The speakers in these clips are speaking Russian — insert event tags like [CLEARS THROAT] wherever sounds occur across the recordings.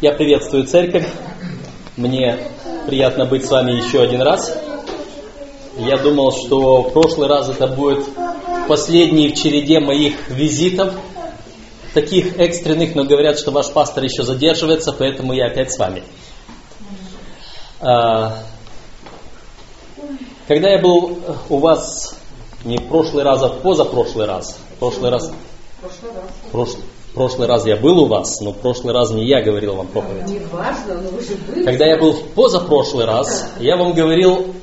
Я приветствую церковь. Мне приятно быть с вами еще один раз. Я думал, что в прошлый раз это будет последний в череде моих визитов, таких экстренных, но говорят, что ваш пастор еще задерживается, поэтому я опять с вами. А, когда я был у вас не в прошлый раз, а в позапрошлый раз, в прошлый раз, прошлый, прошлый раз я был у вас, но в прошлый раз не я говорил вам проповедь. Не важно, но вы же были. Когда я был в позапрошлый раз, я вам говорил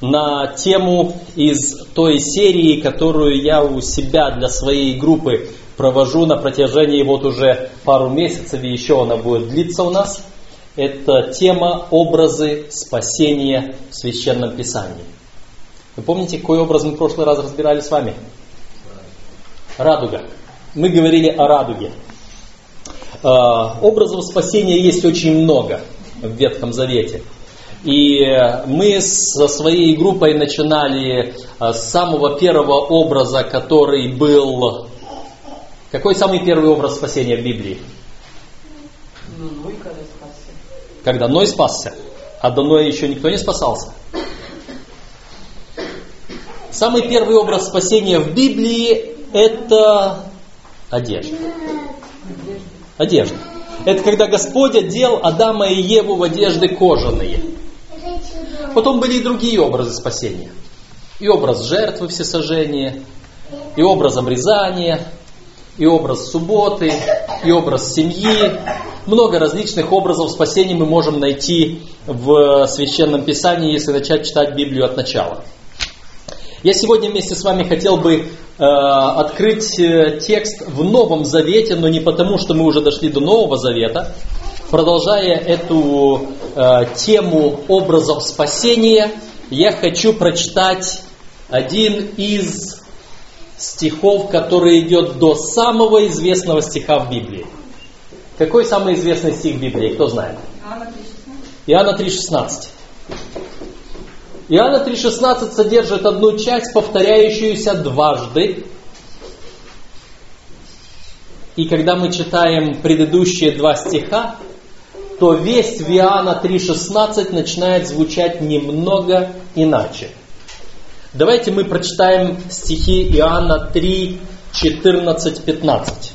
на тему из той серии, которую я у себя для своей группы провожу на протяжении вот уже пару месяцев, и еще она будет длиться у нас. Это тема образы спасения в Священном Писании. Вы помните, какой образ мы в прошлый раз разбирали с вами? Радуга. Мы говорили о радуге. А, образов спасения есть очень много в Ветхом Завете. И мы со своей группой начинали а, с самого первого образа, который был... Какой самый первый образ спасения в Библии? Ну, Ной, когда спасся. Когда Ной спасся, а до Ноя еще никто не спасался. Самый первый образ спасения в Библии это одежда. Одежда. Это когда Господь одел Адама и Еву в одежды кожаные. Потом были и другие образы спасения. И образ жертвы всесожжения, и образ обрезания, и образ субботы, и образ семьи. Много различных образов спасения мы можем найти в Священном Писании, если начать читать Библию от начала. Я сегодня вместе с вами хотел бы э, открыть э, текст в Новом Завете, но не потому, что мы уже дошли до Нового Завета, Продолжая эту э, тему образов спасения, я хочу прочитать один из стихов, который идет до самого известного стиха в Библии. Какой самый известный стих в Библии? Кто знает? Иоанна 3,16. Иоанна 3,16 содержит одну часть, повторяющуюся дважды, и когда мы читаем предыдущие два стиха, то весь в Иоанна 3.16 начинает звучать немного иначе. Давайте мы прочитаем стихи Иоанна 3, 14, 15.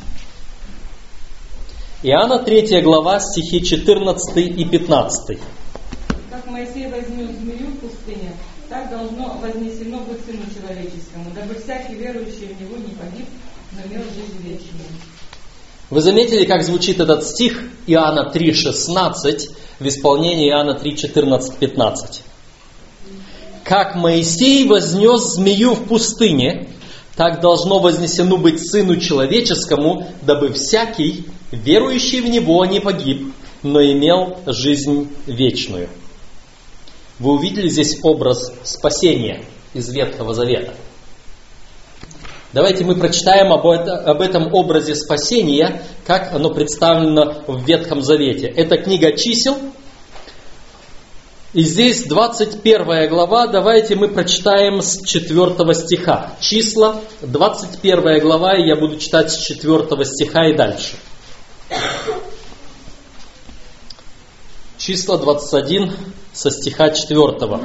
Иоанна 3 глава, стихи 14 и 15. Как Моисей вознес змею в пустыне, так должно вознесено быть Сыну Человеческому, дабы всякий верующий в Него не погиб, но имел жизнь вечную. Вы заметили, как звучит этот стих Иоанна 3.16 в исполнении Иоанна 3.14-15? Как Моисей вознес змею в пустыне, так должно вознесено быть Сыну Человеческому, дабы всякий, верующий в Него, не погиб, но имел жизнь вечную. Вы увидели здесь образ спасения из Ветхого Завета – Давайте мы прочитаем об, это, об этом образе спасения, как оно представлено в Ветхом Завете. Это книга чисел. И здесь 21 глава, давайте мы прочитаем с 4 стиха. Числа, 21 глава, и я буду читать с 4 стиха и дальше. Числа 21 со стиха 4.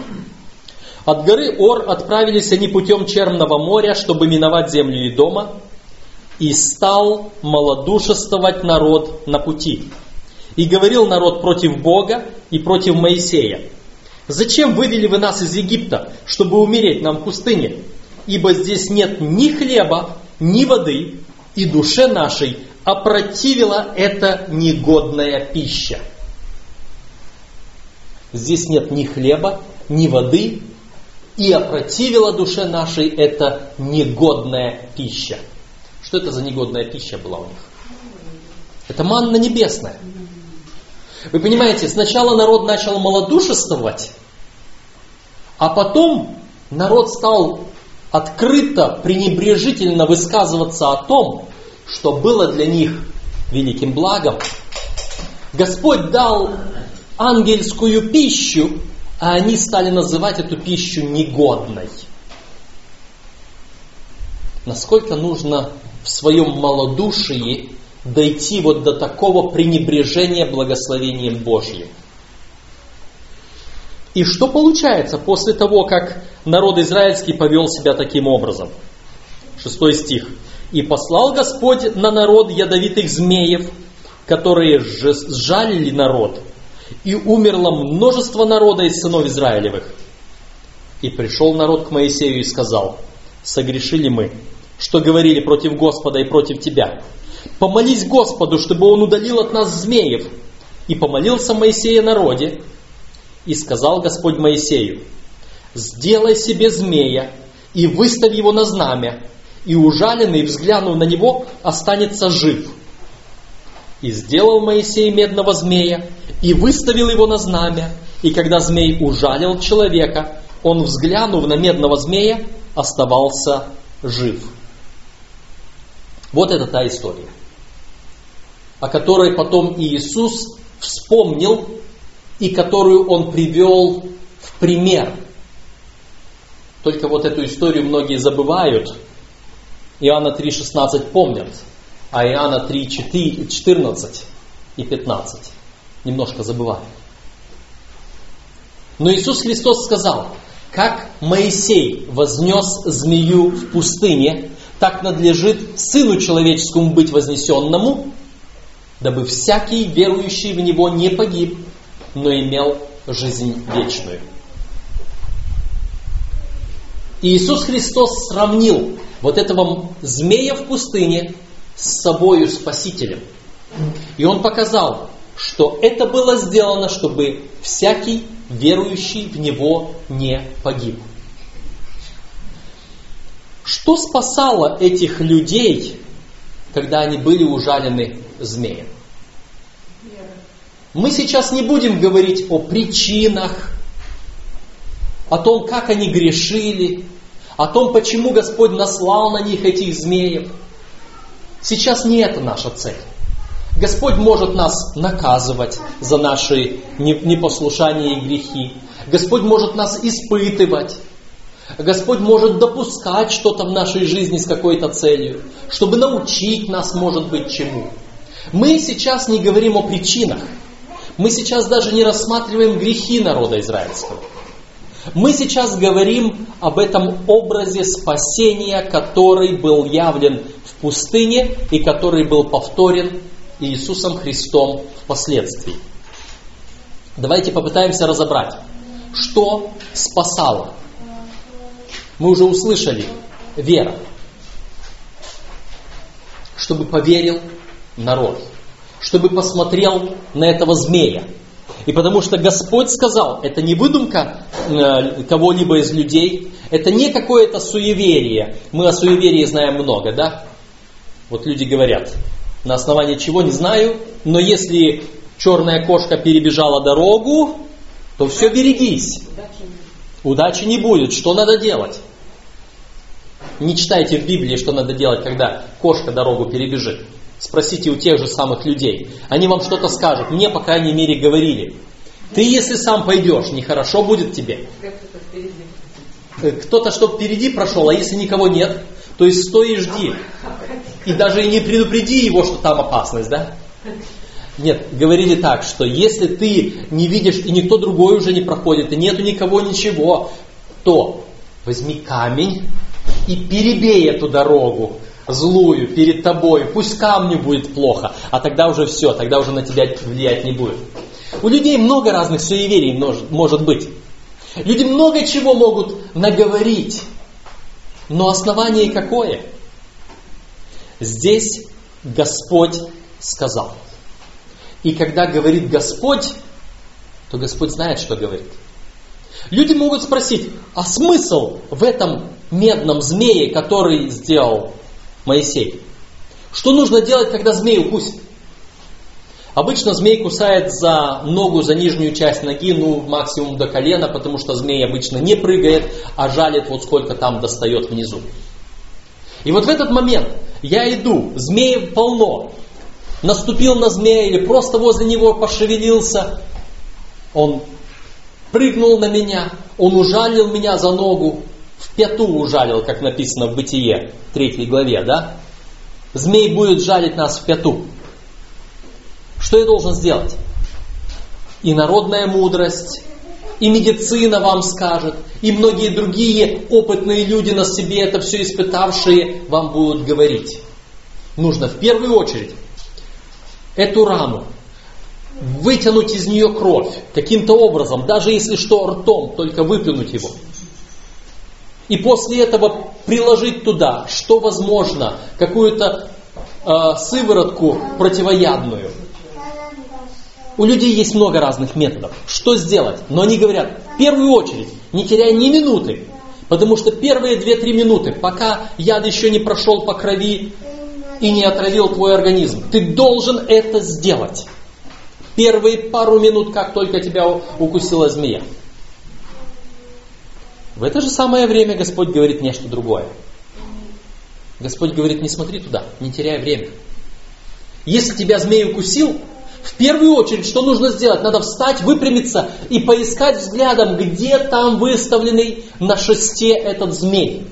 От горы Ор отправились они путем Черного моря, чтобы миновать землю и дома, и стал малодушествовать народ на пути. И говорил народ против Бога и против Моисея. «Зачем вывели вы нас из Египта, чтобы умереть нам в пустыне? Ибо здесь нет ни хлеба, ни воды, и душе нашей опротивила эта негодная пища». Здесь нет ни хлеба, ни воды, и опротивила душе нашей это негодная пища. Что это за негодная пища была у них? Это манна небесная. Вы понимаете, сначала народ начал малодушествовать, а потом народ стал открыто, пренебрежительно высказываться о том, что было для них великим благом. Господь дал ангельскую пищу, а они стали называть эту пищу негодной. Насколько нужно в своем малодушии дойти вот до такого пренебрежения благословением Божьим. И что получается после того, как народ израильский повел себя таким образом? Шестой стих. «И послал Господь на народ ядовитых змеев, которые сжалили народ, и умерло множество народа из сынов Израилевых. И пришел народ к Моисею и сказал, согрешили мы, что говорили против Господа и против тебя. Помолись Господу, чтобы Он удалил от нас змеев. И помолился Моисей народе. И сказал Господь Моисею, сделай себе змея и выставь его на знамя, и ужаленный, взглянув на него, останется жив. И сделал Моисей медного змея, и выставил его на знамя, и когда змей ужалил человека, он, взглянув на медного змея, оставался жив. Вот это та история, о которой потом Иисус вспомнил и которую он привел в пример. Только вот эту историю многие забывают. Иоанна 3,16 помнят, а Иоанна 3,14 и 15 немножко забывают. Но Иисус Христос сказал, как Моисей вознес змею в пустыне, так надлежит Сыну Человеческому быть вознесенному, дабы всякий верующий в Него не погиб, но имел жизнь вечную. И Иисус Христос сравнил вот этого змея в пустыне с собою Спасителем. И Он показал, что это было сделано, чтобы всякий верующий в Него не погиб. Что спасало этих людей, когда они были ужалены змеем? Мы сейчас не будем говорить о причинах, о том, как они грешили, о том, почему Господь наслал на них этих змеев. Сейчас не это наша цель. Господь может нас наказывать за наши непослушания и грехи. Господь может нас испытывать. Господь может допускать что-то в нашей жизни с какой-то целью, чтобы научить нас, может быть, чему. Мы сейчас не говорим о причинах. Мы сейчас даже не рассматриваем грехи народа израильского. Мы сейчас говорим об этом образе спасения, который был явлен в пустыне и который был повторен Иисусом Христом впоследствии. Давайте попытаемся разобрать, что спасало. Мы уже услышали вера, чтобы поверил народ, чтобы посмотрел на этого змея. И потому что Господь сказал, это не выдумка э, кого-либо из людей, это не какое-то суеверие. Мы о суеверии знаем много, да? Вот люди говорят, на основании чего не знаю, но если черная кошка перебежала дорогу, то все берегись. Удачи не будет. Что надо делать? Не читайте в Библии, что надо делать, когда кошка дорогу перебежит. Спросите у тех же самых людей. Они вам что-то скажут. Мне, по крайней мере, говорили. Ты, если сам пойдешь, нехорошо будет тебе. Кто-то, чтобы впереди прошел, а если никого нет, то есть стой и жди. И даже и не предупреди его, что там опасность, да? Нет, говорили так, что если ты не видишь, и никто другой уже не проходит, и нету никого ничего, то возьми камень и перебей эту дорогу злую перед тобой, пусть камню будет плохо, а тогда уже все, тогда уже на тебя влиять не будет. У людей много разных суеверий может, быть. Люди много чего могут наговорить, но основание какое? Здесь Господь сказал. И когда говорит Господь, то Господь знает, что говорит. Люди могут спросить, а смысл в этом медном змее, который сделал Моисей? Что нужно делать, когда змей укусит? Обычно змей кусает за ногу, за нижнюю часть ноги, ну максимум до колена, потому что змей обычно не прыгает, а жалит вот сколько там достает внизу. И вот в этот момент я иду, змеев полно, наступил на змея или просто возле него пошевелился, он прыгнул на меня, он ужалил меня за ногу, в пяту ужалил, как написано в Бытие, 3 главе, да? Змей будет жалить нас в пяту. Что я должен сделать? И народная мудрость, и медицина вам скажет, и многие другие опытные люди на себе это все испытавшие вам будут говорить. Нужно в первую очередь эту рану вытянуть из нее кровь каким-то образом, даже если что ртом, только выплюнуть его. И после этого приложить туда, что возможно, какую-то э, сыворотку противоядную. У людей есть много разных методов. Что сделать? Но они говорят, в первую очередь, не теряя ни минуты, потому что первые 2-3 минуты, пока яд еще не прошел по крови и не отравил твой организм, ты должен это сделать. Первые пару минут, как только тебя укусила змея. В это же самое время Господь говорит нечто другое. Господь говорит, не смотри туда, не теряй время. Если тебя змей укусил, в первую очередь, что нужно сделать? Надо встать, выпрямиться и поискать взглядом, где там выставленный на шесте этот змей.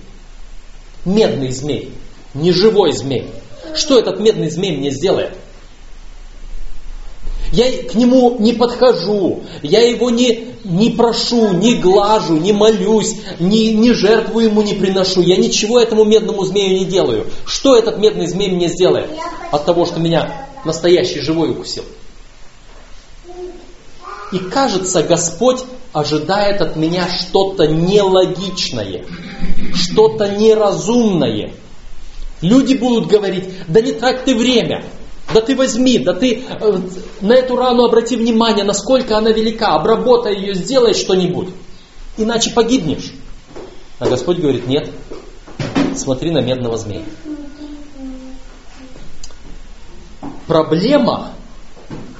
Медный змей, не живой змей. Что этот медный змей мне сделает? Я к нему не подхожу, я его не, не прошу, не глажу, не молюсь, не, не жертву ему не приношу. Я ничего этому медному змею не делаю. Что этот медный змей мне сделает от того, что меня настоящий живой укусил? И кажется, Господь ожидает от меня что-то нелогичное, что-то неразумное. Люди будут говорить, да не трать ты время, да ты возьми, да ты э, на эту рану обрати внимание, насколько она велика, обработай ее, сделай что-нибудь. Иначе погибнешь. А Господь говорит, нет, смотри на медного змея. Проблема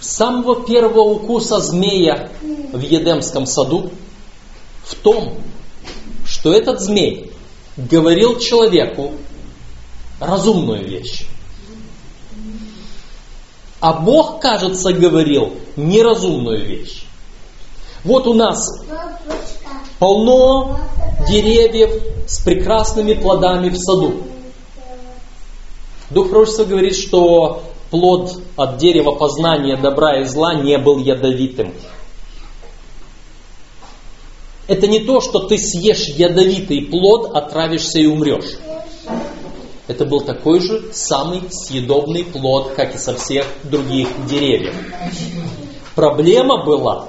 самого первого укуса змея в Едемском саду в том, что этот змей говорил человеку разумную вещь. А Бог, кажется, говорил неразумную вещь. Вот у нас полно деревьев с прекрасными плодами в саду. Дух пророчества говорит, что плод от дерева познания добра и зла не был ядовитым. Это не то, что ты съешь ядовитый плод, отравишься и умрешь. Это был такой же самый съедобный плод, как и со всех других деревьев. Проблема была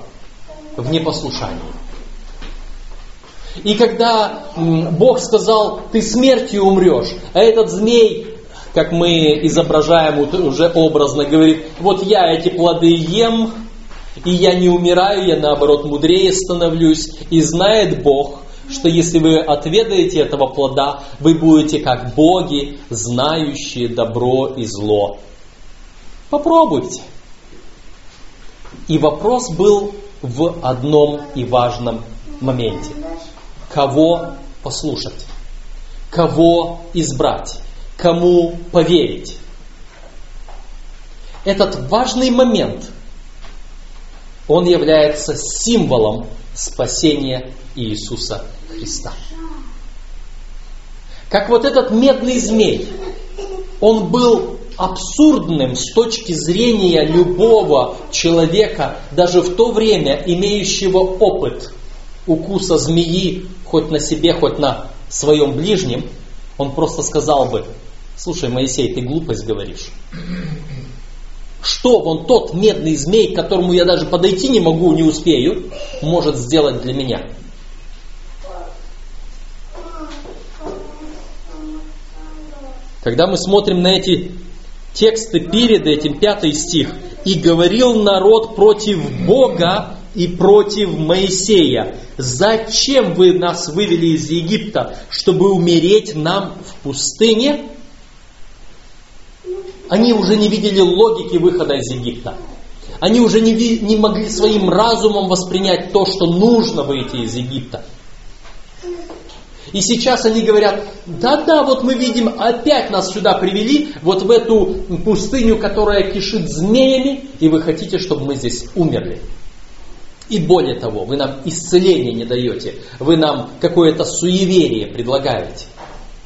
в непослушании. И когда Бог сказал, ты смертью умрешь, а этот змей, как мы изображаем уже образно, говорит, вот я эти плоды ем, и я не умираю, я наоборот мудрее становлюсь, и знает Бог, что если вы отведаете этого плода, вы будете как боги, знающие добро и зло. Попробуйте. И вопрос был в одном и важном моменте. Кого послушать? Кого избрать? Кому поверить? Этот важный момент, он является символом спасения Иисуса Христа. Как вот этот медный змей, он был абсурдным с точки зрения любого человека, даже в то время имеющего опыт укуса змеи, хоть на себе, хоть на своем ближнем, он просто сказал бы, слушай, Моисей, ты глупость говоришь. Что вон тот медный змей, к которому я даже подойти не могу, не успею, может сделать для меня? Когда мы смотрим на эти тексты перед этим, пятый стих, «И говорил народ против Бога и против Моисея, зачем вы нас вывели из Египта, чтобы умереть нам в пустыне?» Они уже не видели логики выхода из Египта. Они уже не, не могли своим разумом воспринять то, что нужно выйти из Египта. И сейчас они говорят, да-да, вот мы видим, опять нас сюда привели, вот в эту пустыню, которая кишит змеями, и вы хотите, чтобы мы здесь умерли. И более того, вы нам исцеление не даете, вы нам какое-то суеверие предлагаете.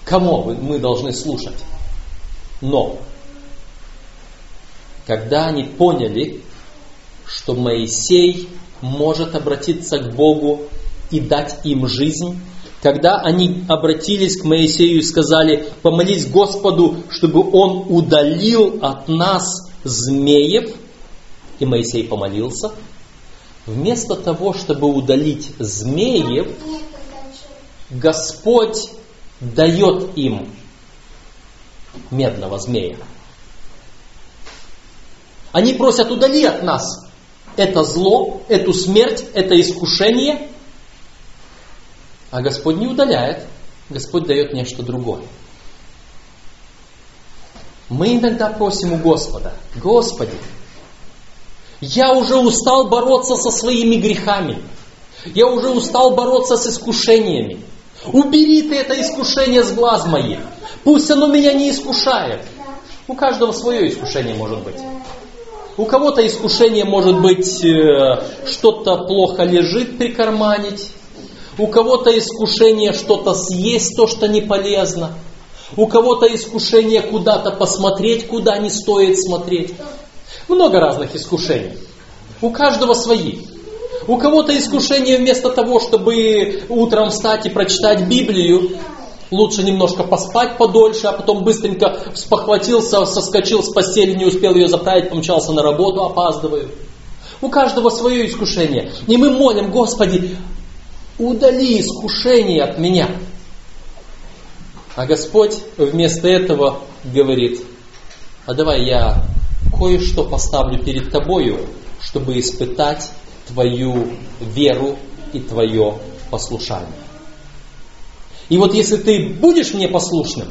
Кому мы должны слушать? Но когда они поняли, что Моисей может обратиться к Богу и дать им жизнь, когда они обратились к Моисею и сказали, помолись Господу, чтобы Он удалил от нас змеев, и Моисей помолился, вместо того, чтобы удалить змеев, Господь дает им медного змея. Они просят, удали от нас это зло, эту смерть, это искушение. А Господь не удаляет, Господь дает нечто другое. Мы иногда просим у Господа, Господи, я уже устал бороться со своими грехами. Я уже устал бороться с искушениями. Убери ты это искушение с глаз моих. Пусть оно меня не искушает. У каждого свое искушение может быть. У кого-то искушение может быть э, что-то плохо лежит прикарманить. У кого-то искушение что-то съесть, то, что не полезно. У кого-то искушение куда-то посмотреть, куда не стоит смотреть. Много разных искушений. У каждого свои. У кого-то искушение вместо того, чтобы утром встать и прочитать Библию, лучше немножко поспать подольше, а потом быстренько спохватился, соскочил с постели, не успел ее заправить, помчался на работу, опаздываю. У каждого свое искушение. И мы молим, Господи, удали искушение от меня. А Господь вместо этого говорит, а давай я кое-что поставлю перед тобою, чтобы испытать твою веру и твое послушание. И вот если ты будешь мне послушным,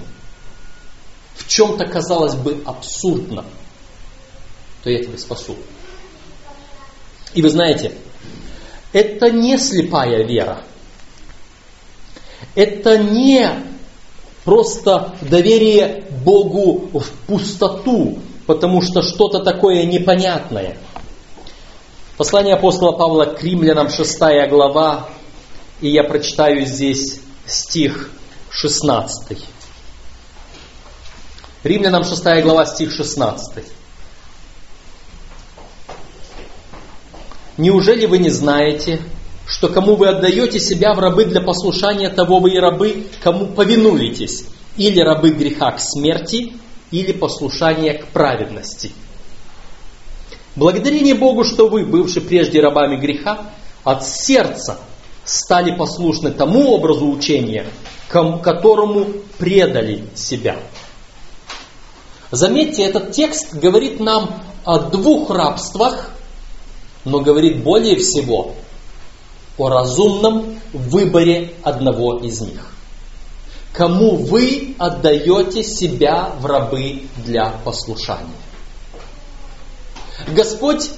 в чем-то казалось бы абсурдно, то я тебя спасу. И вы знаете, это не слепая вера. Это не просто доверие Богу в пустоту, потому что что-то такое непонятное. Послание апостола Павла к римлянам, 6 глава, и я прочитаю здесь стих 16. Римлянам 6 глава, стих 16. Неужели вы не знаете, что кому вы отдаете себя в рабы для послушания, того вы и рабы, кому повинуетесь, или рабы греха к смерти, или послушание к праведности. Благодарение Богу, что вы, бывшие прежде рабами греха, от сердца стали послушны тому образу учения, которому предали себя. Заметьте, этот текст говорит нам о двух рабствах, но говорит более всего о разумном выборе одного из них кому вы отдаете себя в рабы для послушания. Господь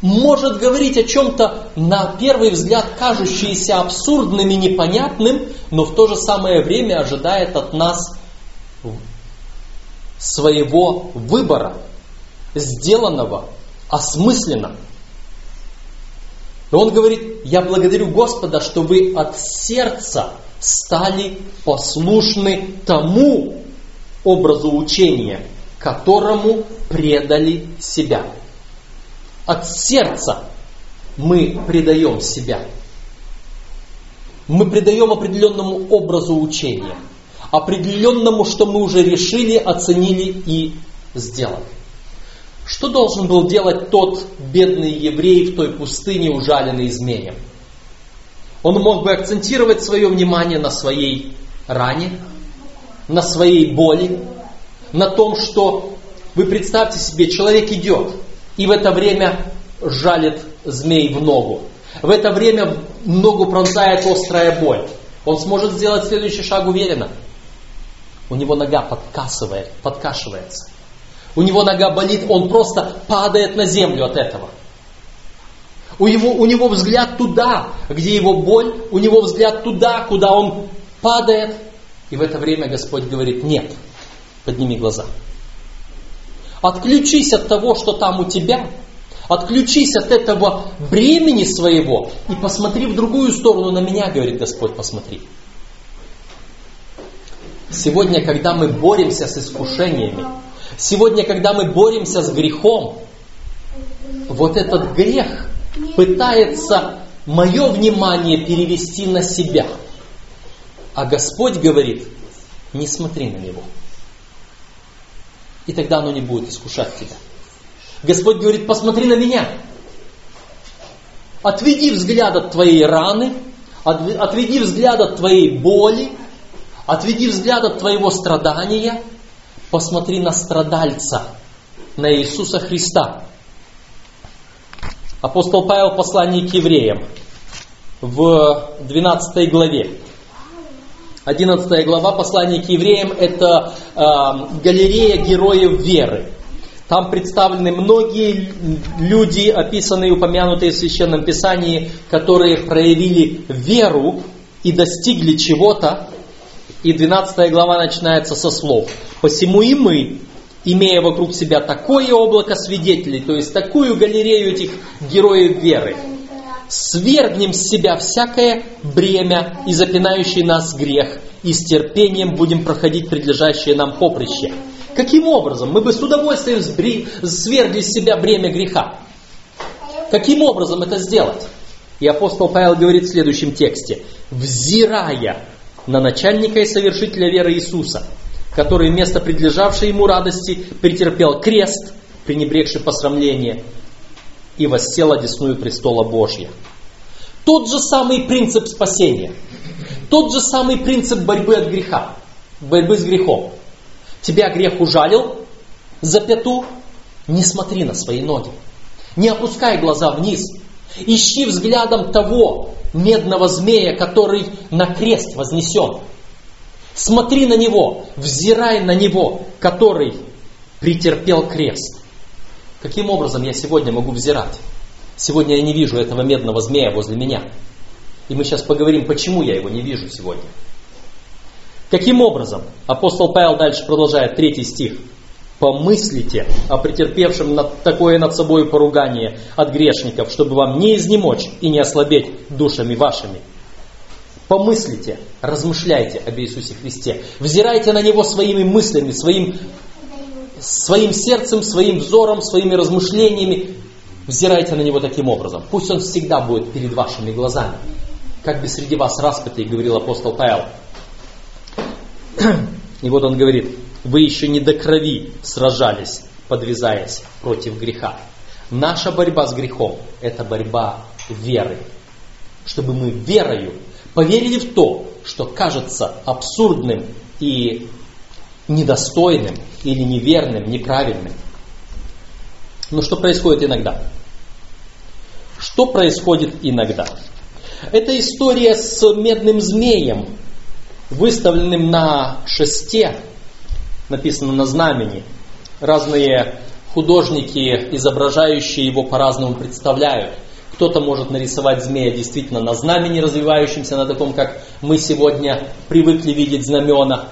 может говорить о чем-то на первый взгляд кажущееся абсурдным и непонятным, но в то же самое время ожидает от нас своего выбора, сделанного, осмысленно. И он говорит, я благодарю Господа, что вы от сердца стали послушны тому образу учения, которому предали себя. От сердца мы предаем себя. Мы предаем определенному образу учения, определенному, что мы уже решили, оценили и сделали. Что должен был делать тот бедный еврей в той пустыне, ужаленный змеем? Он мог бы акцентировать свое внимание на своей ране, на своей боли, на том, что вы представьте себе, человек идет, и в это время жалит змей в ногу. В это время ногу пронзает острая боль. Он сможет сделать следующий шаг уверенно. У него нога подкасывает, подкашивается. У него нога болит, он просто падает на землю от этого. У него, у него взгляд туда, где его боль, у него взгляд туда, куда он падает. И в это время Господь говорит, нет, подними глаза. Отключись от того, что там у тебя, отключись от этого бремени своего и посмотри в другую сторону на меня, говорит Господь, посмотри. Сегодня, когда мы боремся с искушениями, Сегодня, когда мы боремся с грехом, вот этот грех пытается мое внимание перевести на себя. А Господь говорит, не смотри на него. И тогда оно не будет искушать тебя. Господь говорит, посмотри на меня. Отведи взгляд от твоей раны, отведи взгляд от твоей боли, отведи взгляд от твоего страдания, посмотри на страдальца, на Иисуса Христа. Апостол Павел в послании к евреям в 12 главе. 11 глава послания к евреям – это э, галерея героев веры. Там представлены многие люди, описанные и упомянутые в Священном Писании, которые проявили веру и достигли чего-то. И 12 глава начинается со слов. «Посему и мы, имея вокруг себя такое облако свидетелей, то есть такую галерею этих героев веры, свергнем с себя всякое бремя и запинающий нас грех, и с терпением будем проходить предлежащее нам поприще, Каким образом? Мы бы с удовольствием свергли с себя бремя греха. Каким образом это сделать? И апостол Павел говорит в следующем тексте. «Взирая на начальника и совершителя веры Иисуса, который вместо предлежавшей ему радости претерпел крест, пренебрегший посрамление, и воссел одесную престола Божья». Тот же самый принцип спасения, тот же самый принцип борьбы от греха, борьбы с грехом. Тебя грех ужалил за пяту, не смотри на свои ноги. Не опускай глаза вниз. Ищи взглядом того медного змея, который на крест вознесен. Смотри на него, взирай на него, который претерпел крест. Каким образом я сегодня могу взирать? Сегодня я не вижу этого медного змея возле меня. И мы сейчас поговорим, почему я его не вижу сегодня. Каким образом? Апостол Павел дальше продолжает, третий стих. Помыслите о претерпевшем над такое над собой поругание от грешников, чтобы вам не изнемочь и не ослабеть душами вашими. Помыслите, размышляйте об Иисусе Христе, взирайте на Него своими мыслями, своим, своим сердцем, своим взором, своими размышлениями. Взирайте на Него таким образом. Пусть Он всегда будет перед вашими глазами. Как бы среди вас распятый, говорил апостол Павел, [CLEARS THROAT] и вот он говорит, вы еще не до крови сражались, подвязаясь против греха. Наша борьба с грехом – это борьба веры. Чтобы мы верою поверили в то, что кажется абсурдным и недостойным или неверным, неправильным. Но что происходит иногда? Что происходит иногда? Это история с медным змеем, выставленным на шесте, написано на знамени. Разные художники, изображающие его, по-разному представляют. Кто-то может нарисовать змея действительно на знамени, развивающемся, на таком, как мы сегодня привыкли видеть знамена.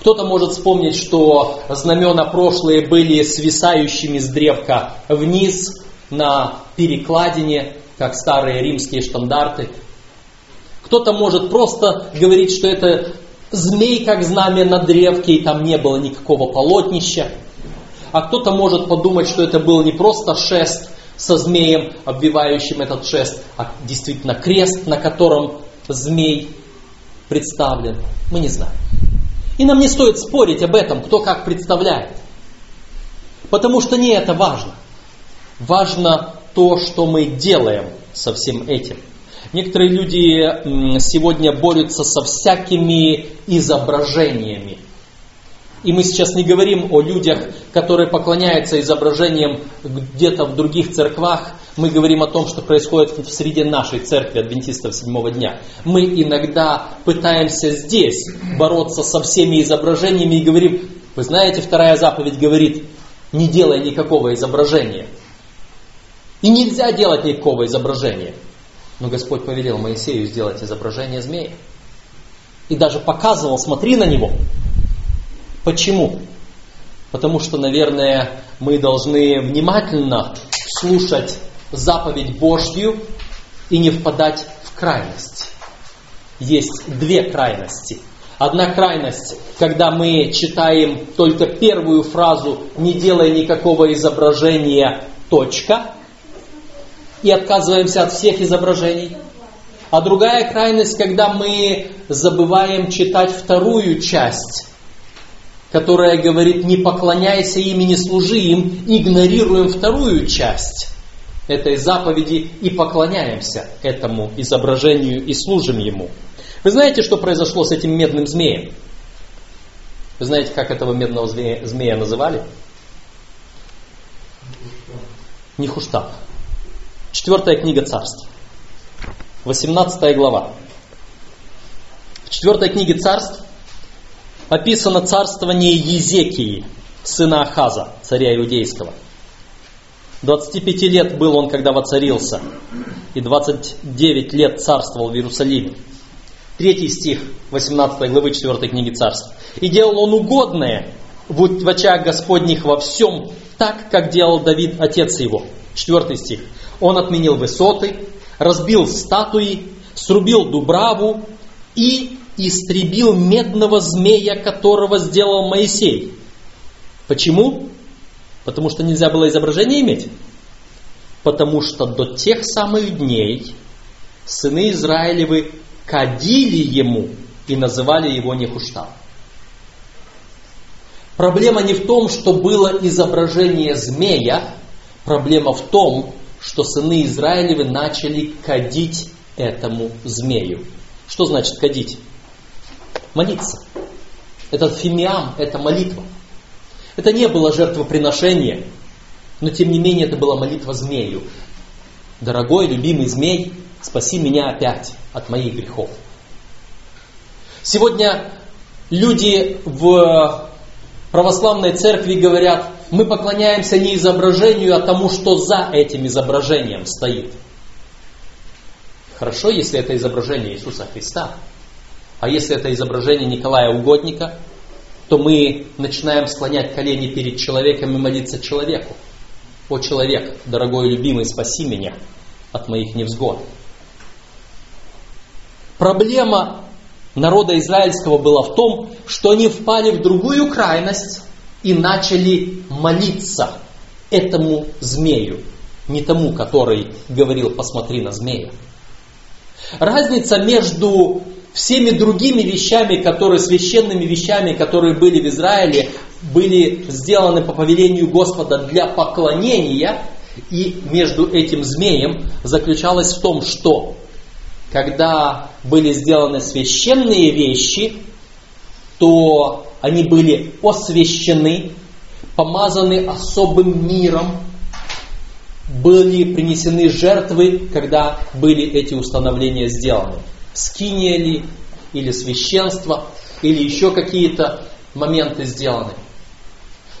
Кто-то может вспомнить, что знамена прошлые были свисающими с древка вниз на перекладине, как старые римские штандарты. Кто-то может просто говорить, что это змей, как знамя на древке, и там не было никакого полотнища. А кто-то может подумать, что это был не просто шест со змеем, обвивающим этот шест, а действительно крест, на котором змей представлен. Мы не знаем. И нам не стоит спорить об этом, кто как представляет. Потому что не это важно. Важно то, что мы делаем со всем этим. Некоторые люди сегодня борются со всякими изображениями. И мы сейчас не говорим о людях, которые поклоняются изображениям где-то в других церквах. Мы говорим о том, что происходит в среде нашей церкви адвентистов седьмого дня. Мы иногда пытаемся здесь бороться со всеми изображениями и говорим, вы знаете, вторая заповедь говорит, не делай никакого изображения. И нельзя делать никакого изображения. Но Господь повелел Моисею сделать изображение змея. И даже показывал, смотри на него. Почему? Потому что, наверное, мы должны внимательно слушать заповедь Божью и не впадать в крайность. Есть две крайности. Одна крайность, когда мы читаем только первую фразу, не делая никакого изображения, точка, и отказываемся от всех изображений. А другая крайность, когда мы забываем читать вторую часть, которая говорит «не поклоняйся им и не служи им», игнорируем вторую часть этой заповеди и поклоняемся этому изображению и служим ему. Вы знаете, что произошло с этим медным змеем? Вы знаете, как этого медного змея, змея называли? Нихуштаб. Четвертая книга царств. 18 глава. В четвертой книге царств описано царствование Езекии, сына Ахаза, царя иудейского. 25 лет был он, когда воцарился, и 29 лет царствовал в Иерусалиме. Третий стих 18 главы 4 книги царств. «И делал он угодное в очах Господних во всем, так, как делал Давид, отец его». Четвертый стих. «Он отменил высоты, разбил статуи, срубил дубраву и истребил медного змея, которого сделал Моисей». Почему? Потому что нельзя было изображение иметь? Потому что до тех самых дней сыны Израилевы кадили ему и называли его Нехуштам. Проблема не в том, что было изображение змея, проблема в том, что сыны Израилевы начали кадить этому змею. Что значит кадить? Молиться. Этот фимиам – это молитва. Это не было жертвоприношение, но тем не менее это была молитва змею. Дорогой, любимый змей, спаси меня опять от моих грехов. Сегодня люди в православной церкви говорят, мы поклоняемся не изображению, а тому, что за этим изображением стоит. Хорошо, если это изображение Иисуса Христа. А если это изображение Николая Угодника, то мы начинаем склонять колени перед человеком и молиться человеку. О человек, дорогой любимый, спаси меня от моих невзгод. Проблема народа израильского была в том, что они впали в другую крайность и начали молиться этому змею, не тому, который говорил «посмотри на змея». Разница между всеми другими вещами, которые священными вещами, которые были в Израиле, были сделаны по повелению Господа для поклонения, и между этим змеем заключалась в том, что когда были сделаны священные вещи, то они были освящены, помазаны особым миром, были принесены жертвы, когда были эти установления сделаны. Скиния ли, или священство, или еще какие-то моменты сделаны.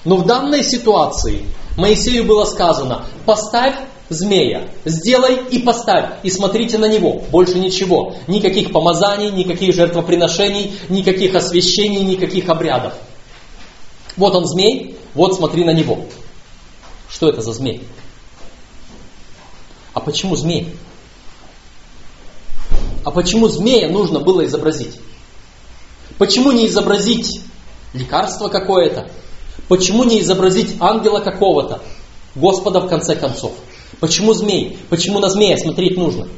Но в данной ситуации Моисею было сказано, поставь змея. Сделай и поставь, и смотрите на него. Больше ничего. Никаких помазаний, никаких жертвоприношений, никаких освящений, никаких обрядов. Вот он змей, вот смотри на него. Что это за змей? А почему змей? А почему змея нужно было изобразить? Почему не изобразить лекарство какое-то? Почему не изобразить ангела какого-то? Господа в конце концов. Почему змей? Почему на змея смотреть нужно?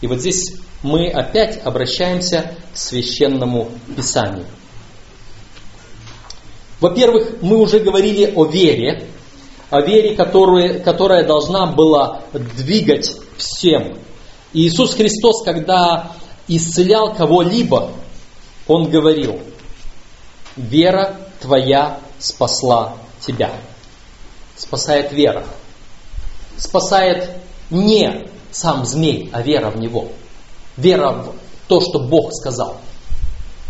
И вот здесь мы опять обращаемся к священному писанию. Во-первых, мы уже говорили о вере, о вере, которая, которая должна была двигать всем. Иисус Христос, когда исцелял кого-либо, Он говорил, вера твоя спасла тебя. Спасает вера спасает не сам змей, а вера в него. Вера в то, что Бог сказал,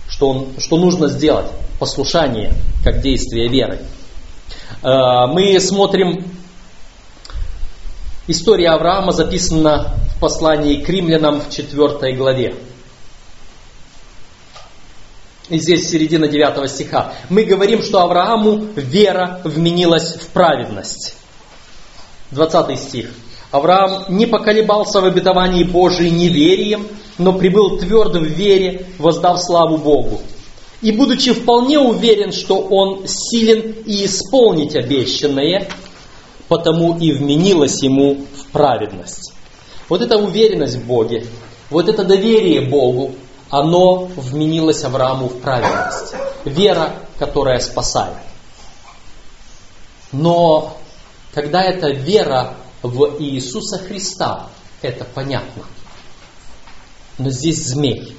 что, он, что нужно сделать, послушание как действие веры. Э, мы смотрим, история Авраама записана послании к римлянам в 4 главе. И здесь середина 9 стиха. Мы говорим, что Аврааму вера вменилась в праведность. 20 стих. Авраам не поколебался в обетовании Божией неверием, но прибыл твердо в вере, воздав славу Богу. И будучи вполне уверен, что он силен и исполнить обещанное, потому и вменилось ему в праведность. Вот эта уверенность в Боге, вот это доверие Богу, оно вменилось Аврааму в праведность. Вера, которая спасает. Но когда это вера в Иисуса Христа, это понятно. Но здесь змей.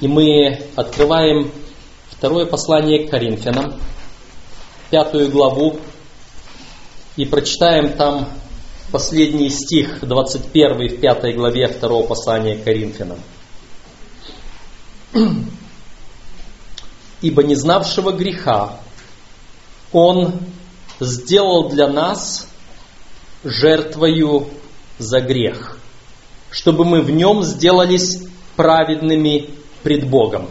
И мы открываем второе послание к Коринфянам, пятую главу, и прочитаем там последний стих, 21 в пятой главе второго послания к Коринфянам. «Ибо не знавшего греха Он сделал для нас жертвою за грех, чтобы мы в нем сделались праведными пред Богом.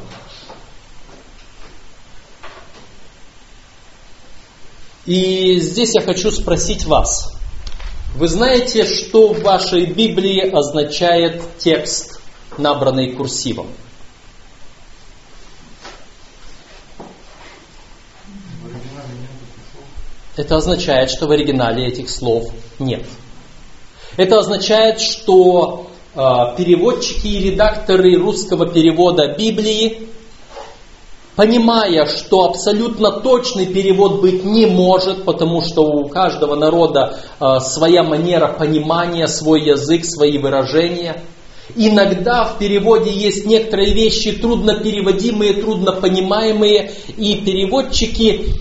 И здесь я хочу спросить вас. Вы знаете, что в вашей Библии означает текст, набранный курсивом? Это означает, что в оригинале этих слов нет. Это означает, что э, переводчики и редакторы русского перевода Библии, понимая, что абсолютно точный перевод быть не может, потому что у каждого народа э, своя манера понимания, свой язык, свои выражения, Иногда в переводе есть некоторые вещи трудно переводимые, трудно понимаемые, и переводчики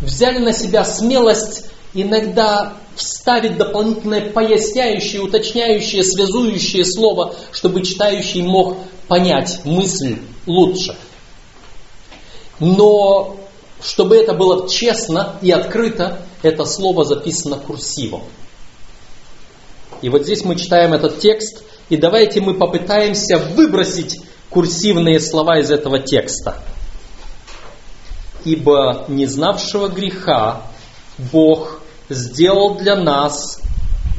взяли на себя смелость иногда вставить дополнительное поясняющее, уточняющее, связующее слово, чтобы читающий мог понять мысль лучше. Но чтобы это было честно и открыто, это слово записано курсивом. И вот здесь мы читаем этот текст, и давайте мы попытаемся выбросить курсивные слова из этого текста ибо не знавшего греха Бог сделал для нас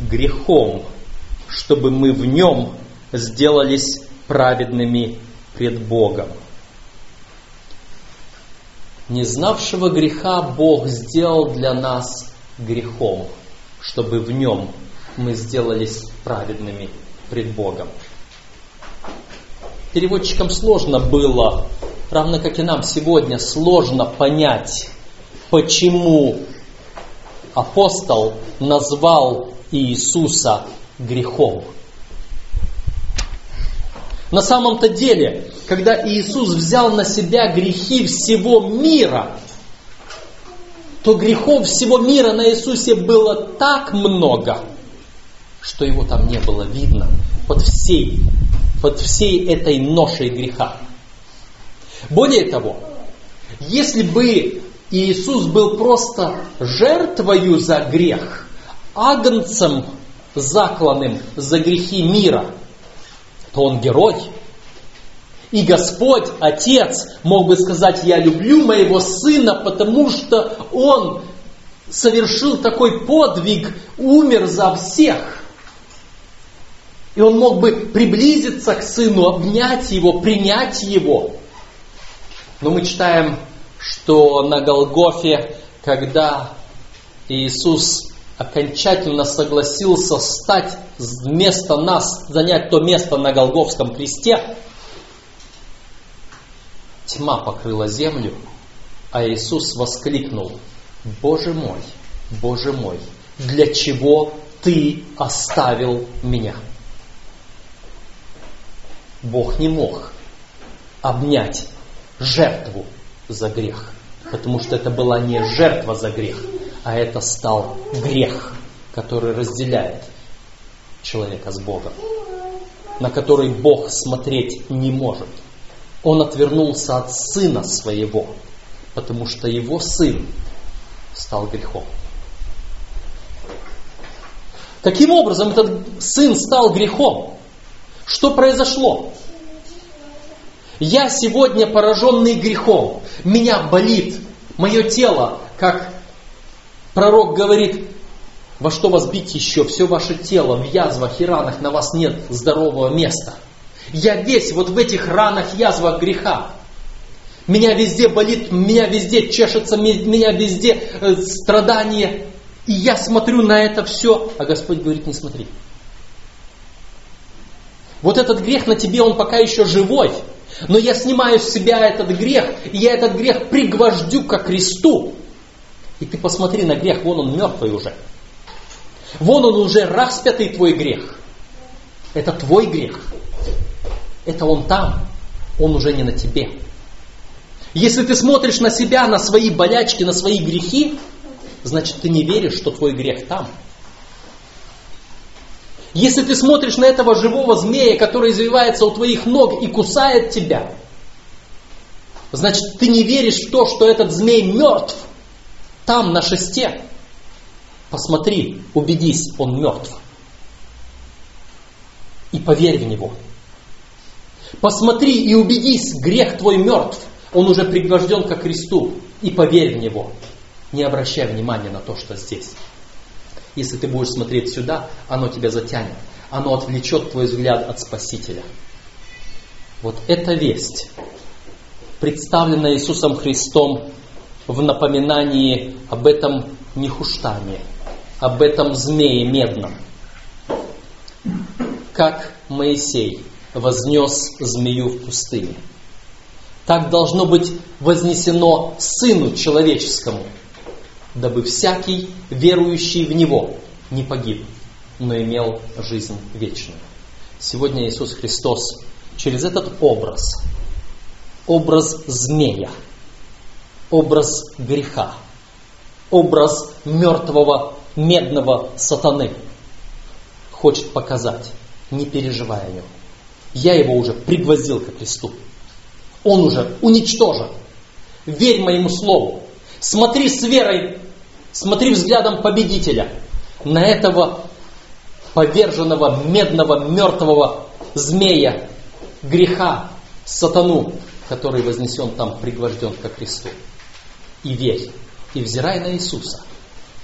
грехом, чтобы мы в нем сделались праведными пред Богом. Не знавшего греха Бог сделал для нас грехом, чтобы в нем мы сделались праведными пред Богом. Переводчикам сложно было равно как и нам сегодня сложно понять, почему апостол назвал Иисуса грехом. На самом-то деле, когда Иисус взял на себя грехи всего мира, то грехов всего мира на Иисусе было так много, что его там не было видно под всей, под всей этой ношей греха. Более того, если бы Иисус был просто жертвою за грех, агнцем закланным за грехи мира, то он герой. И Господь, Отец, мог бы сказать, я люблю моего сына, потому что он совершил такой подвиг, умер за всех. И он мог бы приблизиться к сыну, обнять его, принять его. Но мы читаем, что на Голгофе, когда Иисус окончательно согласился стать вместо нас, занять то место на Голговском кресте, тьма покрыла землю, а Иисус воскликнул, Боже мой, Боже мой, для чего Ты оставил меня? Бог не мог обнять жертву за грех. Потому что это была не жертва за грех, а это стал грех, который разделяет человека с Богом, на который Бог смотреть не может. Он отвернулся от сына своего, потому что его сын стал грехом. Каким образом этот сын стал грехом? Что произошло? Я сегодня пораженный грехом. Меня болит мое тело, как пророк говорит, Во что вас бить еще? Все ваше тело в язвах и ранах, на вас нет здорового места. Я весь вот в этих ранах, язвах греха. Меня везде болит, меня везде чешется, меня везде э, страдания. И я смотрю на это все, а Господь говорит, не смотри. Вот этот грех на тебе, он пока еще живой. Но я снимаю с себя этот грех, и я этот грех пригвождю ко кресту. И ты посмотри на грех, вон он мертвый уже. Вон он уже распятый твой грех. Это твой грех. Это он там. Он уже не на тебе. Если ты смотришь на себя, на свои болячки, на свои грехи, значит ты не веришь, что твой грех там. Если ты смотришь на этого живого змея, который извивается у твоих ног и кусает тебя, значит ты не веришь в то, что этот змей мертв там, на шесте. Посмотри, убедись, он мертв. И поверь в него. Посмотри и убедись, грех твой мертв. Он уже пригвожден ко кресту. И поверь в него. Не обращай внимания на то, что здесь. Если ты будешь смотреть сюда, оно тебя затянет. Оно отвлечет твой взгляд от Спасителя. Вот эта весть, представленная Иисусом Христом в напоминании об этом нехуштане, об этом змее медном. Как Моисей вознес змею в пустыне. Так должно быть вознесено Сыну Человеческому, дабы всякий, верующий в Него, не погиб, но имел жизнь вечную. Сегодня Иисус Христос через этот образ, образ змея, образ греха, образ мертвого медного сатаны хочет показать, не переживая о нем. Я его уже пригвоздил к кресту. Он уже уничтожен. Верь моему слову. Смотри с верой, смотри взглядом победителя на этого поверженного медного мертвого змея, греха, сатану, который вознесен там, пригвожден ко кресту. И верь, и взирай на Иисуса,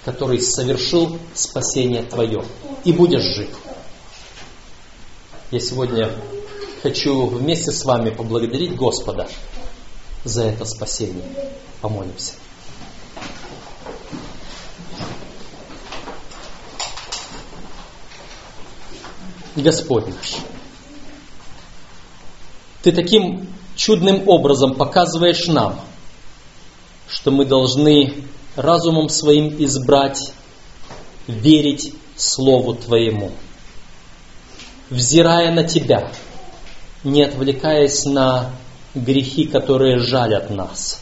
который совершил спасение твое, и будешь жив. Я сегодня хочу вместе с вами поблагодарить Господа за это спасение. Помолимся. Господь наш, Ты таким чудным образом показываешь нам, что мы должны разумом своим избрать, верить Слову Твоему, взирая на Тебя, не отвлекаясь на грехи, которые жалят нас,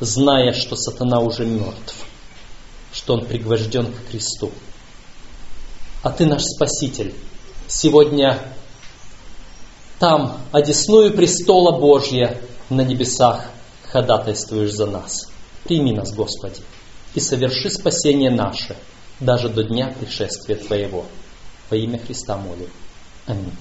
зная, что сатана уже мертв, что он пригвожден к кресту. А Ты наш Спаситель. Сегодня там, одесную престола Божья на небесах, ходатайствуешь за нас. Прими нас, Господи, и соверши спасение наше, даже до дня пришествия Твоего. Во имя Христа молю. Аминь.